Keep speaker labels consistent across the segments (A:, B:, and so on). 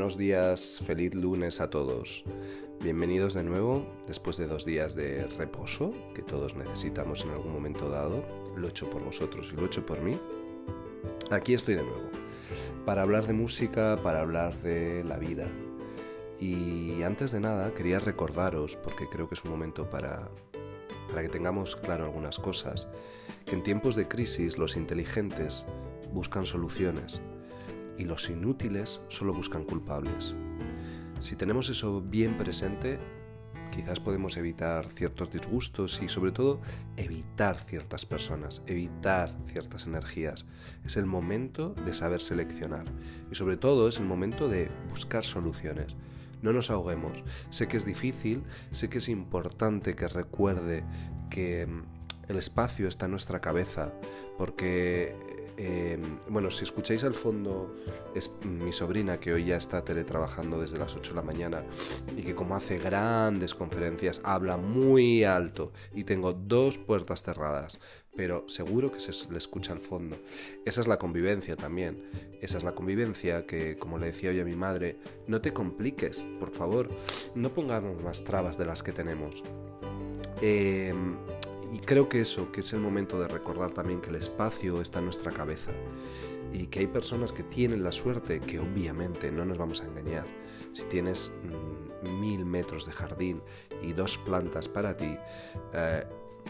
A: buenos días, feliz lunes a todos. Bienvenidos de nuevo después de dos días de reposo que todos necesitamos en algún momento dado. Lo he hecho por vosotros y lo he hecho por mí. Aquí estoy de nuevo para hablar de música, para hablar de la vida. Y antes de nada quería recordaros, porque creo que es un momento para, para que tengamos claro algunas cosas, que en tiempos de crisis los inteligentes buscan soluciones y los inútiles solo buscan culpables. Si tenemos eso bien presente, quizás podemos evitar ciertos disgustos y sobre todo evitar ciertas personas, evitar ciertas energías. Es el momento de saber seleccionar y sobre todo es el momento de buscar soluciones. No nos ahoguemos. Sé que es difícil, sé que es importante que recuerde que mm, el espacio está en nuestra cabeza, porque Em, bueno, si escucháis al fondo, es mi sobrina que hoy ya está teletrabajando desde las 8 de la mañana y que como hace grandes conferencias, habla muy alto y tengo dos puertas cerradas, pero seguro que se le escucha al fondo. Esa es la convivencia también. Esa es la convivencia que, como le decía hoy a mi madre, no te compliques, por favor, no pongamos más trabas de las que tenemos. Eh, y creo que eso, que es el momento de recordar también que el espacio está en nuestra cabeza y que hay personas que tienen la suerte, que obviamente no nos vamos a engañar, si tienes mm, mil metros de jardín y dos plantas para ti, eh,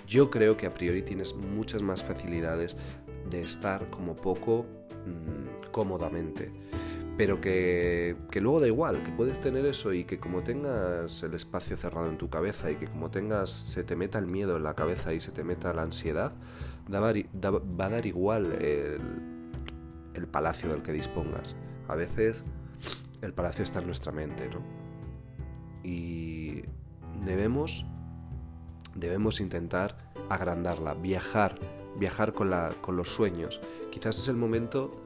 A: yo creo que a priori tienes muchas más facilidades de estar como poco mm, cómodamente pero que, luego da igual, que puedes tener eso y que como tengas el espacio cerrado en tu cabeza y que como tengas, se te meta el miedo en la cabeza y se te meta la ansiedad, va a dar igual el, el palacio del que dispongas. A veces el palacio está en nuestra mente, ¿no? Y debemos, debemos intentar agrandarla, viajar, viajar con, la, con los sueños. Quizás es el momento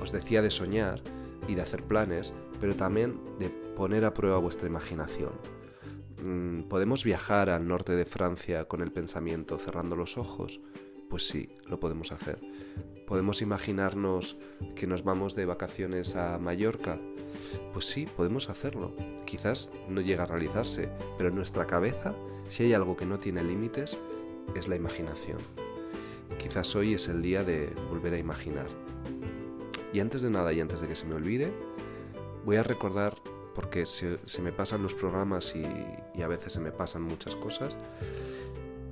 A: os decía de soñar y de hacer planes, pero también de poner a prueba vuestra imaginación. Mm, ¿Podemos viajar al norte de Francia con el pensamiento cerrando los ojos? Pues sí, lo podemos hacer. ¿Podemos imaginarnos que nos vamos de vacaciones a Mallorca? Pues sí, podemos hacerlo. Quizás no llega a realizarse, pero en nuestra cabeza, si hay algo que no tiene límites, es la imaginación. Quizás hoy es el día de volver a imaginar. Y antes de nada y antes de que se me olvide, voy a recordar, porque se, me pasan los programas y, a veces se me pasan muchas cosas,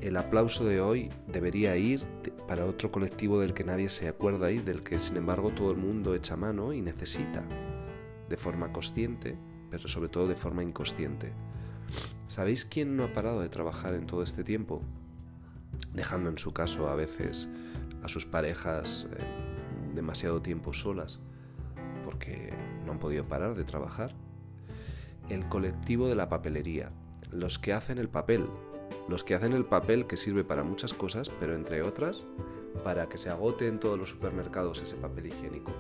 A: el aplauso de hoy debería ir para otro colectivo del que nadie se acuerda y del que sin embargo todo el mundo echa mano y necesita, de forma consciente, pero sobre todo de forma inconsciente. ¿Sabéis quién no ha parado de trabajar en todo este tiempo? Dejando en su caso a veces a sus parejas demasiado tiempo solas porque no han podido parar de trabajar. El colectivo de la papelería, los que hacen el papel, los que hacen el papel que sirve para muchas cosas, pero entre otras, para que se agote en todos los supermercados ese papel higiénico.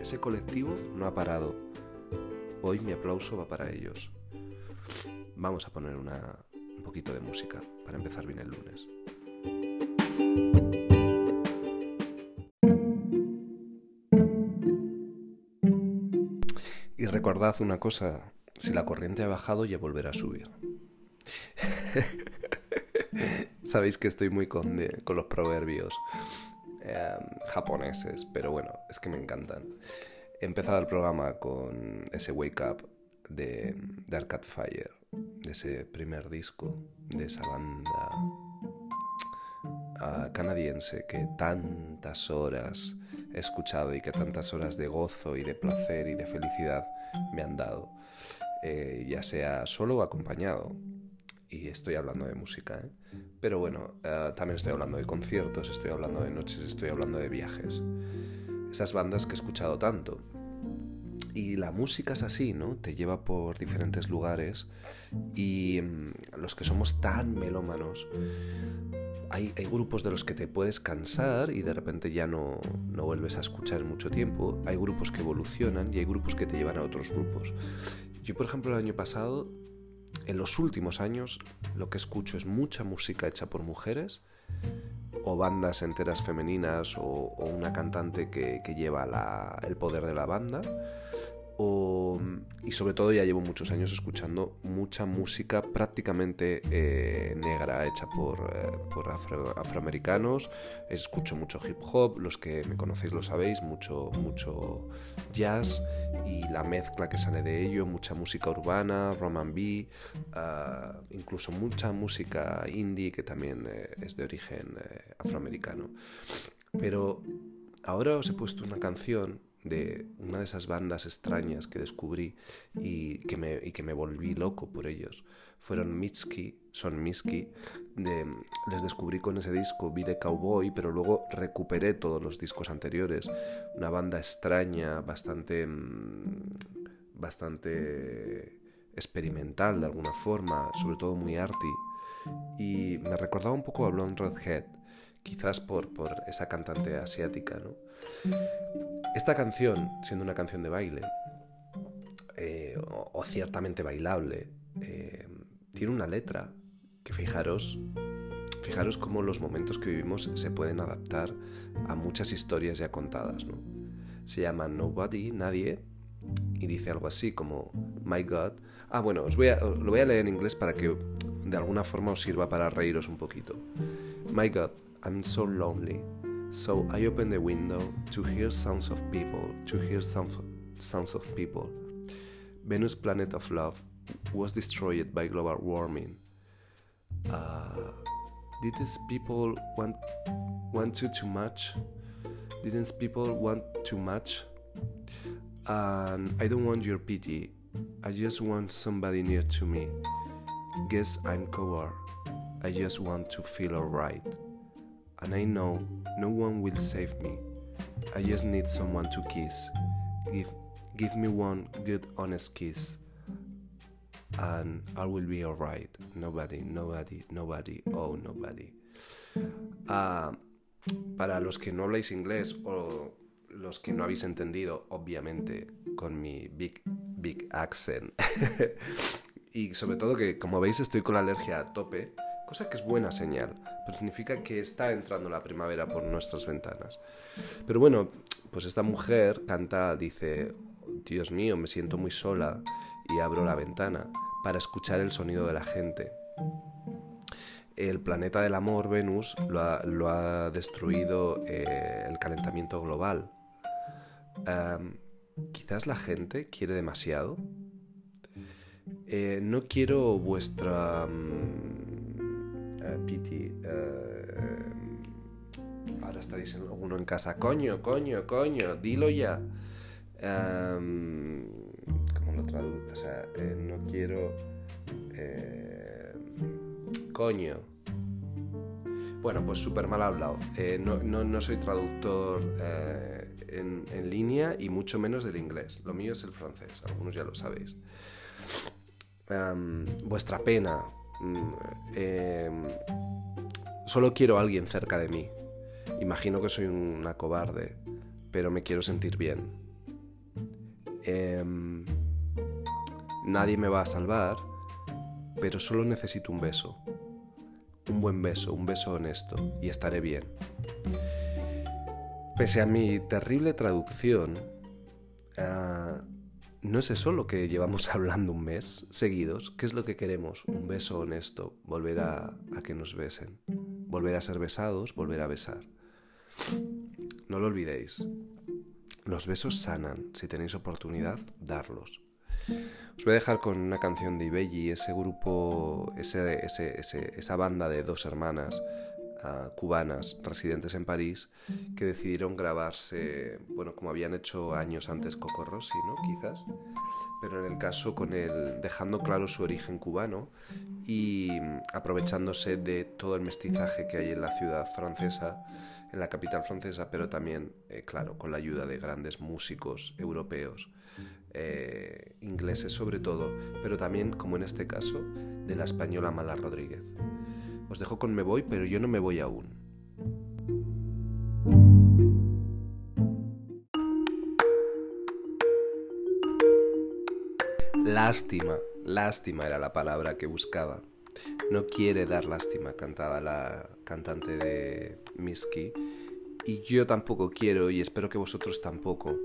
A: Ese colectivo no ha parado. Hoy mi aplauso va para ellos. Vamos a poner un poquito de música para empezar bien el lunes. Recordad una cosa, si la corriente ha bajado ya volverá a subir. Sabéis que estoy muy con, con los proverbios em, japoneses, pero bueno, es que me encantan. He empezado el programa con ese Wake Up de, de Arcade Fire, de ese primer disco, de esa banda ah, canadiense que tantas horas escuchado y que tantas horas de gozo y de placer y de felicidad me han dado, eh, ya sea solo o acompañado. Y estoy hablando de música, ¿eh? pero bueno, eh, también estoy hablando de conciertos, estoy hablando de noches, estoy hablando de viajes. Esas bandas que he escuchado tanto. Y la música es así, ¿no? Te lleva por diferentes lugares y mm, los que somos tan melómanos, hay, grupos de los que te puedes cansar y de repente ya no, no vuelves a escuchar mucho tiempo. Hay grupos que evolucionan y hay grupos que te llevan a otros grupos. Yo, por ejemplo, el año pasado, en los últimos años, lo que escucho es mucha música hecha por mujeres o bandas enteras femeninas o, una cantante que, lleva el poder de la banda y sobre todo ya llevo muchos años escuchando mucha música prácticamente eh, negra hecha por, eh, afroamericanos. Escucho mucho hip hop, los que me conocéis lo sabéis, mucho, mucho jazz y la mezcla que sale de ello, mucha música urbana, roman B, ah, incluso mucha música indie que también eh, es de origen afroamericano. Pero ahora os he puesto una canción de una de esas bandas extrañas que descubrí y que me, y que me volví loco por ellos. Fueron Mitski, son Mitski, les descubrí con ese disco, vi Cowboy, pero luego recuperé todos los discos anteriores. Una banda extraña, bastante, mm, bastante experimental de alguna forma, sobre todo muy arty. Y me recordaba un poco a Blonde Redhead, quizás por, por esa cantante asiática, ¿no? Esta canción, siendo una canción de baile, eh, o, ciertamente bailable, eh, tiene una letra que fijaros, fijaros cómo los momentos que vivimos se pueden adaptar a muchas historias ya contadas. ¿no? Se llama Nobody, Nadie, y dice algo así como My God. Ah, bueno, os voy lo voy a leer en inglés para que de alguna forma os sirva para reíros un poquito. My God, I'm so lonely. So I opened the window to hear sounds of people, to hear some sounds of people. Venus planet of love was destroyed by global warming. Uh, did these people want want to too much? Didn't people want too much? And I don't want your pity. I just want somebody near to me. Guess I'm coward. I just want to feel alright and I know no one will save me. I just need someone to kiss. Give, give me one good, honest kiss, and I will be alright. Nobody, nobody, nobody, oh, nobody. Uh, para los que no habláis inglés o los que no habéis entendido, obviamente, con mi big, big accent. y sobre todo que, como veis, estoy con la alergia a tope cosa que es buena señal, pero significa que está entrando la primavera por nuestras ventanas. Pero bueno, pues esta mujer canta, dice, Dios mío, me siento muy sola y abro la ventana para escuchar el sonido de la gente. El planeta del amor, Venus, lo ha, destruido eh, el calentamiento global. quizás la gente quiere demasiado. Eh, no quiero vuestra... Mm, Piti. Eh, ahora estaréis uno en casa. Coño, coño, coño, dilo ya. Em, ¿Cómo lo traduzco? O sea, eh, no quiero. Eh, coño. Bueno, pues súper mal hablado. No, soy traductor en, en, línea y mucho menos del inglés. Lo mío es el francés, algunos ya lo sabéis. Em, vuestra pena, Mm, em, solo quiero a alguien cerca de mí. Imagino que soy una cobarde, pero me quiero sentir bien. Em, nadie me va a salvar, pero solo necesito un beso. Un buen beso, un beso honesto, y estaré bien. Pese a mi terrible traducción, ah, ¿No es eso lo que llevamos hablando un mes seguidos? ¿Qué es lo que queremos? Un beso honesto, volver a, que nos besen, volver a ser besados, volver a besar. No lo olvidéis. Los besos sanan. Si tenéis oportunidad, darlos. Os voy a dejar con una canción de Ibelli, ese grupo, esa banda de dos hermanas cubanas residentes en París que decidieron grabarse, bueno, como habían hecho años antes Coco Rossi, ¿no? Quizás, pero en el caso con el dejando claro su origen cubano y aprovechándose de todo el mestizaje que hay en la ciudad francesa, en la capital francesa, pero también, eh, claro, con la ayuda de grandes músicos europeos. Eh, ingleses sobre todo, pero también, como en este caso, de la española Mala Rodríguez. Os dejo con Me Voy, pero yo no me voy aún. Lástima, lástima era la palabra que buscaba. No quiere dar lástima, cantaba la cantante de Miski. Y yo tampoco quiero y espero que vosotros tampoco.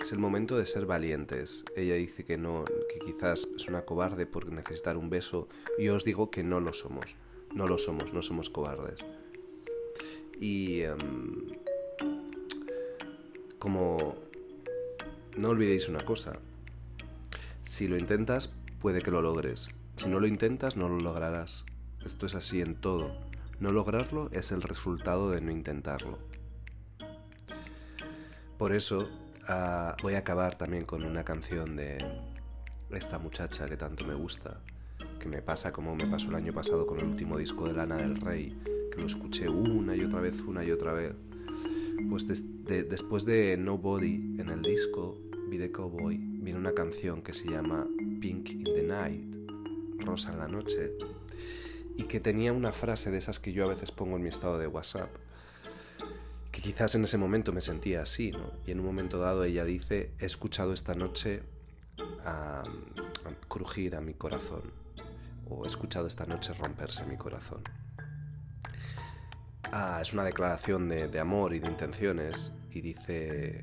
A: Es el momento de ser valientes. Ella dice que no, que quizás es una cobarde por necesitar un beso. Yo os digo que no lo somos. No lo somos, no somos cobardes. Y em, como no olvidéis una cosa. Si lo intentas, puede que lo logres. Si no lo intentas, no lo lograrás. Esto es así en todo. No lograrlo es el resultado de no intentarlo. Por eso ah, voy a acabar también con una canción de esta muchacha que tanto me gusta, que me pasa como me pasó el año pasado con el último disco de Lana del Rey, que lo escuché una y otra vez, una y otra vez. Pues después de Nobody en el disco Be the Cowboy, viene una canción que se llama Pink in the Night, Rosa en la Noche, y que tenía una frase de esas que yo a veces pongo en mi estado de WhatsApp que quizás en ese momento me sentía así, ¿no? Y en un momento dado ella dice, he escuchado esta noche a, crujir a mi corazón, he escuchado esta noche romperse mi corazón. Ah, es una declaración de, de amor y de intenciones, y dice,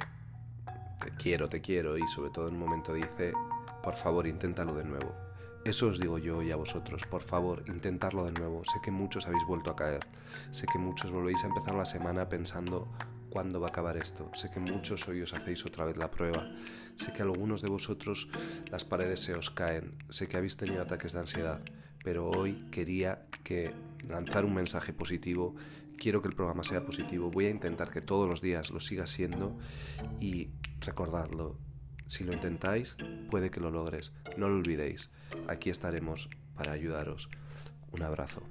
A: te quiero, te quiero, y sobre todo en un momento dice, por favor, inténtalo de nuevo. Eso os digo yo y a vosotros, por favor, intentarlo de nuevo. Sé que muchos habéis vuelto a caer, sé que muchos volvéis a empezar la semana pensando cuándo va a acabar esto, sé que muchos hoy os hacéis otra vez la prueba, sé que algunos de vosotros las paredes se os caen, sé que habéis tenido ataques de ansiedad, pero hoy quería que lanzar un mensaje positivo, quiero que el programa sea positivo, voy a intentar que todos los días lo siga siendo y recordadlo, si lo intentáis, puede que lo logres. No lo olvidéis. Aquí estaremos para ayudaros. Un abrazo.